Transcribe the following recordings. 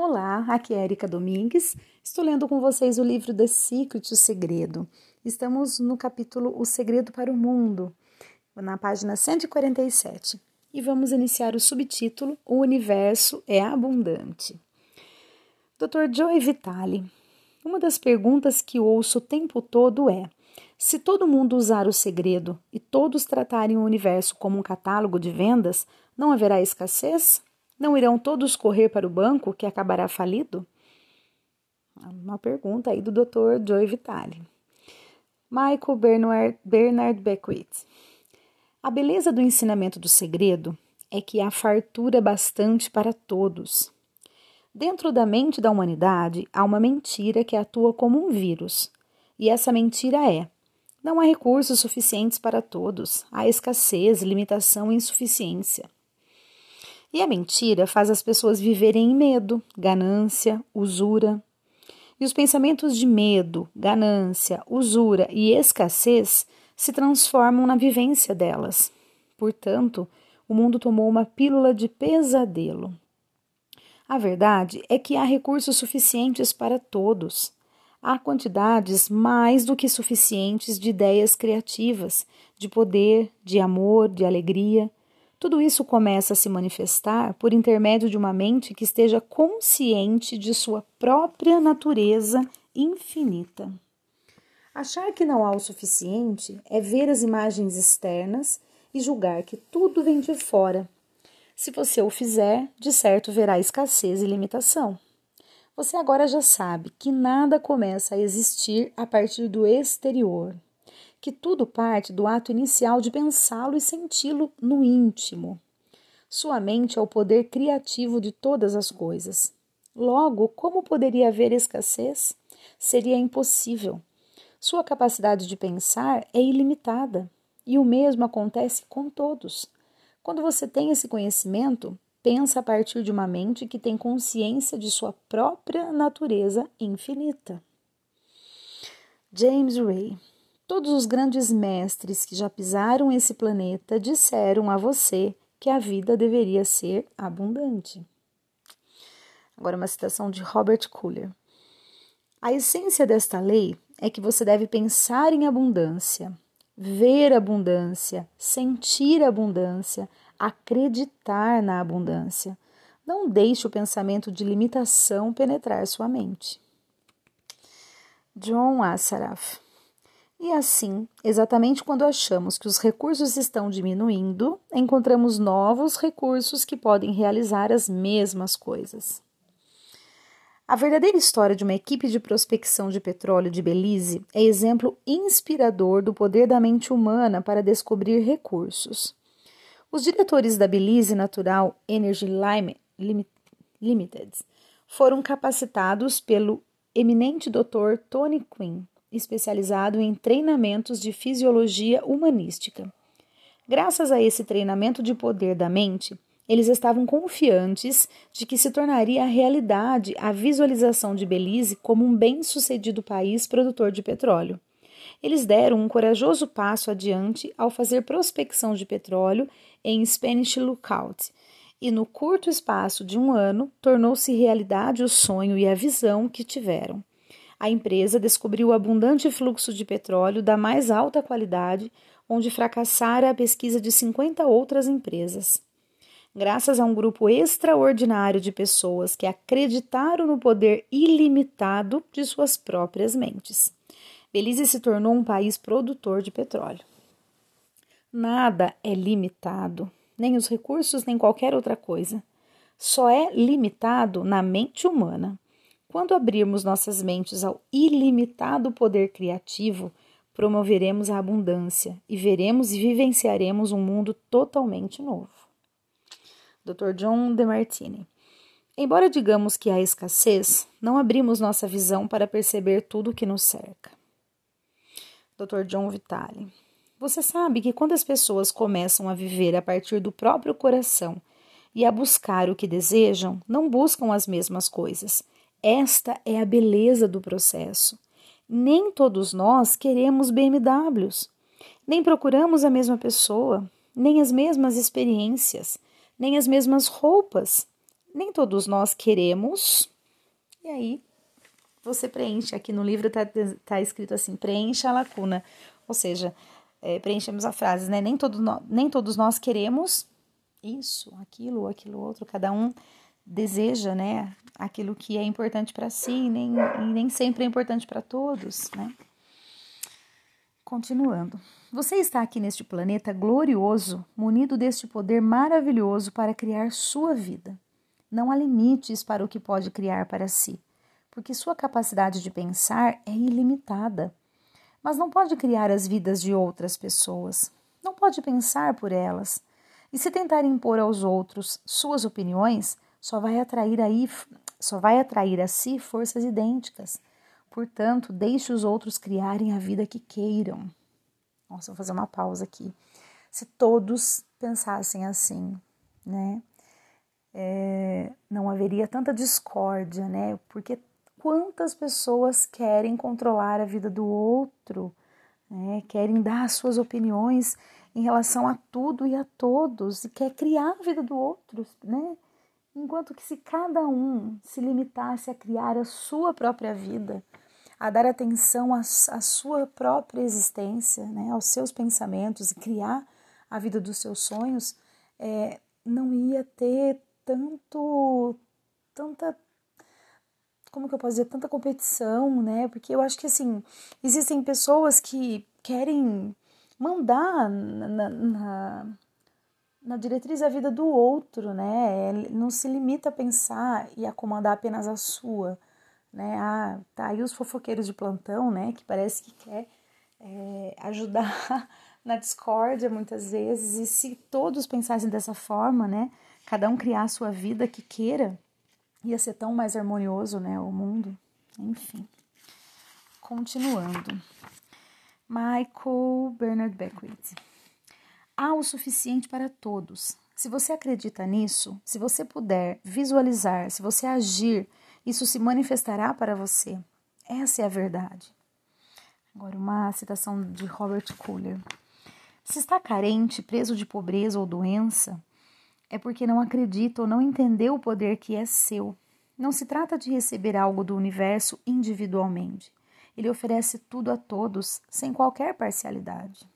Olá, aqui é Erika Domingues. Estou lendo com vocês o livro The Secret, o Segredo. Estamos no capítulo O Segredo para o Mundo, na página 147. E vamos iniciar o subtítulo O Universo é Abundante. Dr. Joe Vitale. Uma das perguntas que ouço o tempo todo é: se todo mundo usar o segredo e todos tratarem o universo como um catálogo de vendas, não haverá escassez? Não irão todos correr para o banco que acabará falido? Uma pergunta aí do Dr. Joe Vitale. Michael Bernard, Bernard Beckwith. A beleza do ensinamento do segredo é que há fartura bastante para todos. Dentro da mente da humanidade há uma mentira que atua como um vírus. E essa mentira é: não há recursos suficientes para todos, há escassez, limitação e insuficiência. E a mentira faz as pessoas viverem em medo, ganância, usura. E os pensamentos de medo, ganância, usura e escassez se transformam na vivência delas. Portanto, o mundo tomou uma pílula de pesadelo. A verdade é que há recursos suficientes para todos. Há quantidades mais do que suficientes de ideias criativas, de poder, de amor, de alegria, tudo isso começa a se manifestar por intermédio de uma mente que esteja consciente de sua própria natureza infinita. Achar que não há o suficiente é ver as imagens externas e julgar que tudo vem de fora. Se você o fizer, de certo verá escassez e limitação. Você agora já sabe que nada começa a existir a partir do exterior que tudo parte do ato inicial de pensá-lo e senti-lo no íntimo. Sua mente é o poder criativo de todas as coisas. Logo, como poderia haver escassez? Seria impossível. Sua capacidade de pensar é ilimitada, e o mesmo acontece com todos. Quando você tem esse conhecimento, pensa a partir de uma mente que tem consciência de sua própria natureza infinita. James Ray Todos os grandes mestres que já pisaram esse planeta disseram a você que a vida deveria ser abundante. Agora, uma citação de Robert Kuller. A essência desta lei é que você deve pensar em abundância, ver abundância, sentir abundância, acreditar na abundância. Não deixe o pensamento de limitação penetrar sua mente. John Assaraf e assim, exatamente quando achamos que os recursos estão diminuindo, encontramos novos recursos que podem realizar as mesmas coisas. A verdadeira história de uma equipe de prospecção de petróleo de Belize é exemplo inspirador do poder da mente humana para descobrir recursos. Os diretores da Belize Natural Energy Limited foram capacitados pelo eminente Dr. Tony Quinn especializado em treinamentos de fisiologia humanística. Graças a esse treinamento de poder da mente, eles estavam confiantes de que se tornaria realidade a visualização de Belize como um bem-sucedido país produtor de petróleo. Eles deram um corajoso passo adiante ao fazer prospecção de petróleo em Spanish Lookout, e no curto espaço de um ano tornou-se realidade o sonho e a visão que tiveram a empresa descobriu abundante fluxo de petróleo da mais alta qualidade, onde fracassara a pesquisa de 50 outras empresas. Graças a um grupo extraordinário de pessoas que acreditaram no poder ilimitado de suas próprias mentes, Belize se tornou um país produtor de petróleo. Nada é limitado, nem os recursos, nem qualquer outra coisa. Só é limitado na mente humana. Quando abrirmos nossas mentes ao ilimitado poder criativo, promoveremos a abundância e veremos e vivenciaremos um mundo totalmente novo. Dr. John DeMartini. Embora digamos que há escassez, não abrimos nossa visão para perceber tudo o que nos cerca. Dr. John Vitale. Você sabe que quando as pessoas começam a viver a partir do próprio coração e a buscar o que desejam, não buscam as mesmas coisas esta é a beleza do processo. Nem todos nós queremos BMWs, nem procuramos a mesma pessoa, nem as mesmas experiências, nem as mesmas roupas, nem todos nós queremos. E aí você preenche aqui no livro tá, tá escrito assim, preencha a lacuna, ou seja, é, preenchemos a frase, né? Nem, todo no, nem todos nós queremos isso, aquilo, aquilo outro, cada um deseja, né? Aquilo que é importante para si, nem, e nem sempre é importante para todos, né? Continuando. Você está aqui neste planeta glorioso, munido deste poder maravilhoso para criar sua vida. Não há limites para o que pode criar para si, porque sua capacidade de pensar é ilimitada. Mas não pode criar as vidas de outras pessoas. Não pode pensar por elas. E se tentar impor aos outros suas opiniões, só vai atrair aí, só vai atrair a si forças idênticas Portanto, deixe os outros criarem a vida que queiram. Nossa, vou fazer uma pausa aqui. Se todos pensassem assim, né? É, não haveria tanta discórdia, né? Porque quantas pessoas querem controlar a vida do outro, né? querem dar suas opiniões em relação a tudo e a todos e quer criar a vida do outro, né? Enquanto que se cada um se limitasse a criar a sua própria vida, a dar atenção à, sua própria existência, né, aos seus pensamentos e criar a vida dos seus sonhos, é, não ia ter tanto, tanta, como que eu posso dizer, tanta competição, né? Porque eu acho que assim existem pessoas que querem mandar na, na, na diretriz da vida do outro, né? Não se limita a pensar e a comandar apenas a sua né? Ah, tá aí os fofoqueiros de plantão, né? Que parece que quer é, ajudar na discórdia muitas vezes. E se todos pensassem dessa forma, né? Cada um criar a sua vida que queira, ia ser tão mais harmonioso, né? O mundo. Enfim. Continuando. Michael Bernard Beckwith. Há o suficiente para todos. Se você acredita nisso, se você puder visualizar, se você agir isso se manifestará para você. Essa é a verdade. Agora, uma citação de Robert Kuller. Se está carente, preso de pobreza ou doença, é porque não acredita ou não entendeu o poder que é seu. Não se trata de receber algo do universo individualmente. Ele oferece tudo a todos, sem qualquer parcialidade.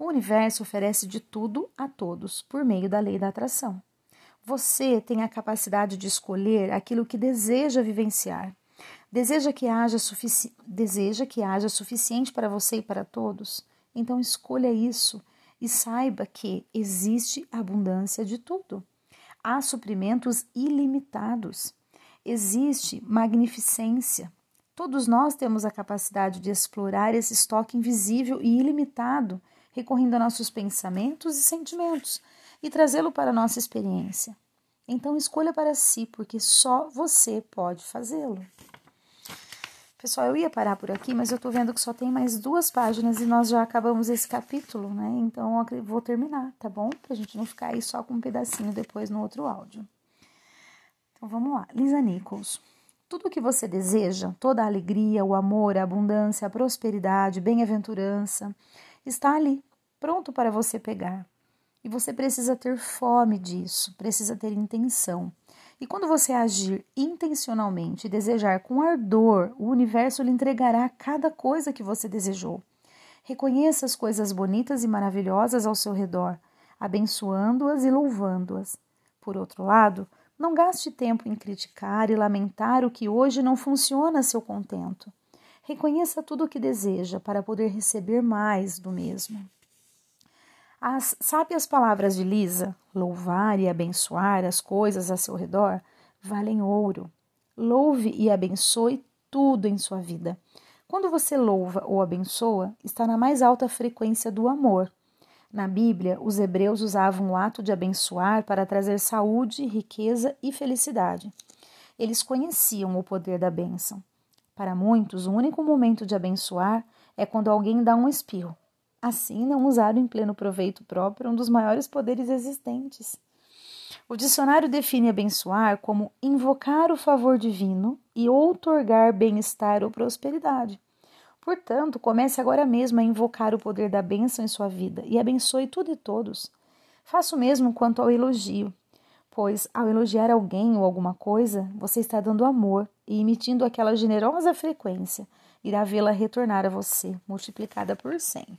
O universo oferece de tudo a todos, por meio da lei da atração. Você tem a capacidade de escolher aquilo que deseja vivenciar. Deseja que haja, sufici deseja que haja suficiente para você e para todos? Então escolha isso e saiba que existe abundância de tudo. Há suprimentos ilimitados. Existe magnificência. Todos nós temos a capacidade de explorar esse estoque invisível e ilimitado, recorrendo a nossos pensamentos e sentimentos e trazê-lo para a nossa experiência. Então escolha para si, porque só você pode fazê-lo. Pessoal, eu ia parar por aqui, mas eu tô vendo que só tem mais duas páginas e nós já acabamos esse capítulo, né? Então eu vou terminar, tá bom? Pra gente não ficar aí só com um pedacinho depois no outro áudio. Então vamos lá. Lisa Nichols. Tudo o que você deseja, toda a alegria, o amor, a abundância, a prosperidade, bem-aventurança, está ali, pronto para você pegar. E você precisa ter fome disso, precisa ter intenção. E quando você agir intencionalmente e desejar com ardor, o universo lhe entregará cada coisa que você desejou. Reconheça as coisas bonitas e maravilhosas ao seu redor, abençoando-as e louvando-as. Por outro lado, não gaste tempo em criticar e lamentar o que hoje não funciona a seu contento. Reconheça tudo o que deseja para poder receber mais do mesmo. As sábias palavras de Lisa, louvar e abençoar as coisas a seu redor, valem ouro. Louve e abençoe tudo em sua vida. Quando você louva ou abençoa, está na mais alta frequência do amor. Na Bíblia, os hebreus usavam o ato de abençoar para trazer saúde, riqueza e felicidade. Eles conheciam o poder da bênção. Para muitos, o único momento de abençoar é quando alguém dá um espirro, assim não usar em pleno proveito próprio um dos maiores poderes existentes. O dicionário define abençoar como invocar o favor divino e outorgar bem-estar ou prosperidade. Portanto, comece agora mesmo a invocar o poder da bênção em sua vida e abençoe tudo e todos. Faça o mesmo quanto ao elogio. pois ao elogiar alguém ou alguma coisa, você está dando amor e emitindo aquela generosa frequência, irá vê-la retornar a você, multiplicada por cem.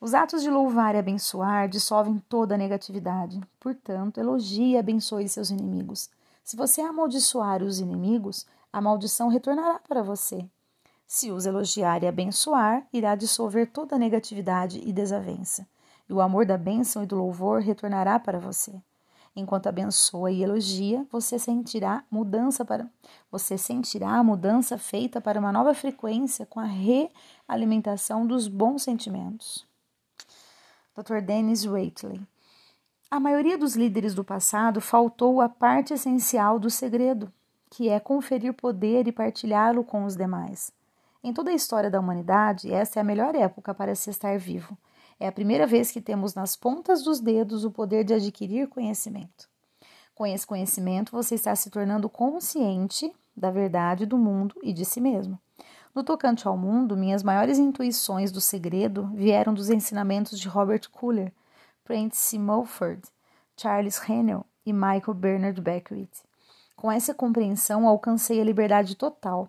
Os atos de louvar e abençoar dissolvem toda a negatividade. Portanto, elogie e abençoe seus inimigos. Se você amaldiçoar os inimigos, a maldição retornará para você. Se os elogiar e abençoar, irá dissolver toda a negatividade e desavença. E o amor da bênção e do louvor retornará para você. Enquanto abençoa e elogia, você sentirá mudança para você sentirá a mudança feita para uma nova frequência com a realimentação dos bons sentimentos. Dr. Dennis Waitley. A maioria dos líderes do passado faltou a parte essencial do segredo, que é conferir poder e partilhá-lo com os demais. Em toda a história da humanidade, esta é a melhor época para se estar vivo. É a primeira vez que temos nas pontas dos dedos o poder de adquirir conhecimento. Com esse conhecimento, você está se tornando consciente da verdade do mundo e de si mesmo. No tocante ao mundo, minhas maiores intuições do segredo vieram dos ensinamentos de Robert Kuller, Prentice Mulford, Charles Hennell e Michael Bernard Beckwith. Com essa compreensão, alcancei a liberdade total.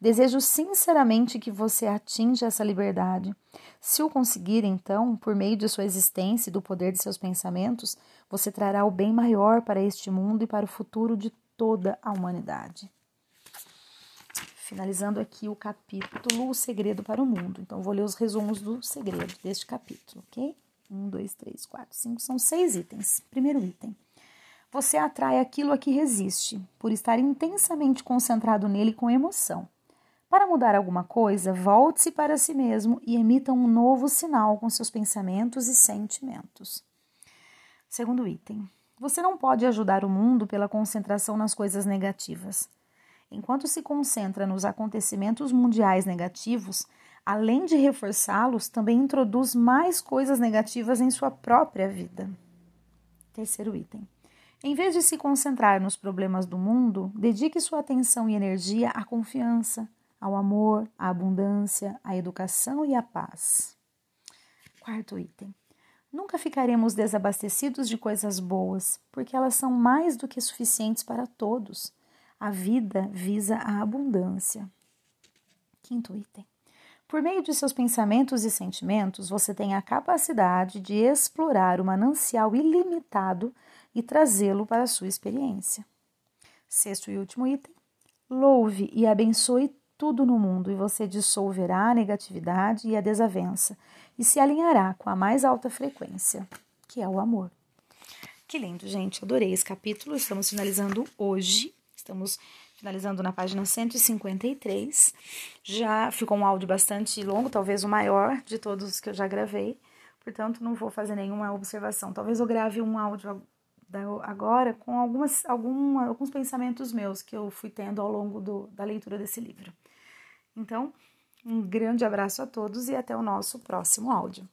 Desejo sinceramente que você atinja essa liberdade. Se o conseguir, então, por meio de sua existência e do poder de seus pensamentos, você trará o bem maior para este mundo e para o futuro de toda a humanidade finalizando aqui o capítulo O Segredo para o Mundo. Então, vou ler os resumos do segredo deste capítulo, ok? Um, dois, três, quatro, cinco, são seis itens. Primeiro item. Você atrai aquilo a que resiste, por estar intensamente concentrado nele com emoção. Para mudar alguma coisa, volte-se para si mesmo e emita um novo sinal com seus pensamentos e sentimentos. Segundo item. Você não pode ajudar o mundo pela concentração nas coisas negativas. Enquanto se concentra nos acontecimentos mundiais negativos, além de reforçá-los, também introduz mais coisas negativas em sua própria vida. Terceiro item. Em vez de se concentrar nos problemas do mundo, dedique sua atenção e energia à confiança, ao amor, à abundância, à educação e à paz. Quarto item. Nunca ficaremos desabastecidos de coisas boas, porque elas são mais do que suficientes para todos. A vida visa a abundância. Quinto item. Por meio de seus pensamentos e sentimentos, você tem a capacidade de explorar o manancial ilimitado e trazê-lo para a sua experiência. Sexto e último item. Louve e abençoe tudo no mundo e você dissolverá a negatividade e a desavença e se alinhará com a mais alta frequência, que é o amor. Que lindo, gente. Adorei esse capítulo. Estamos finalizando hoje Estamos finalizando na página 153. Já ficou um áudio bastante longo, talvez o maior de todos os que eu já gravei. Portanto, não vou fazer nenhuma observação. Talvez eu grave um áudio agora com algumas, alguma, alguns pensamentos meus que eu fui tendo ao longo do, da leitura desse livro. Então, um grande abraço a todos e até o nosso próximo áudio.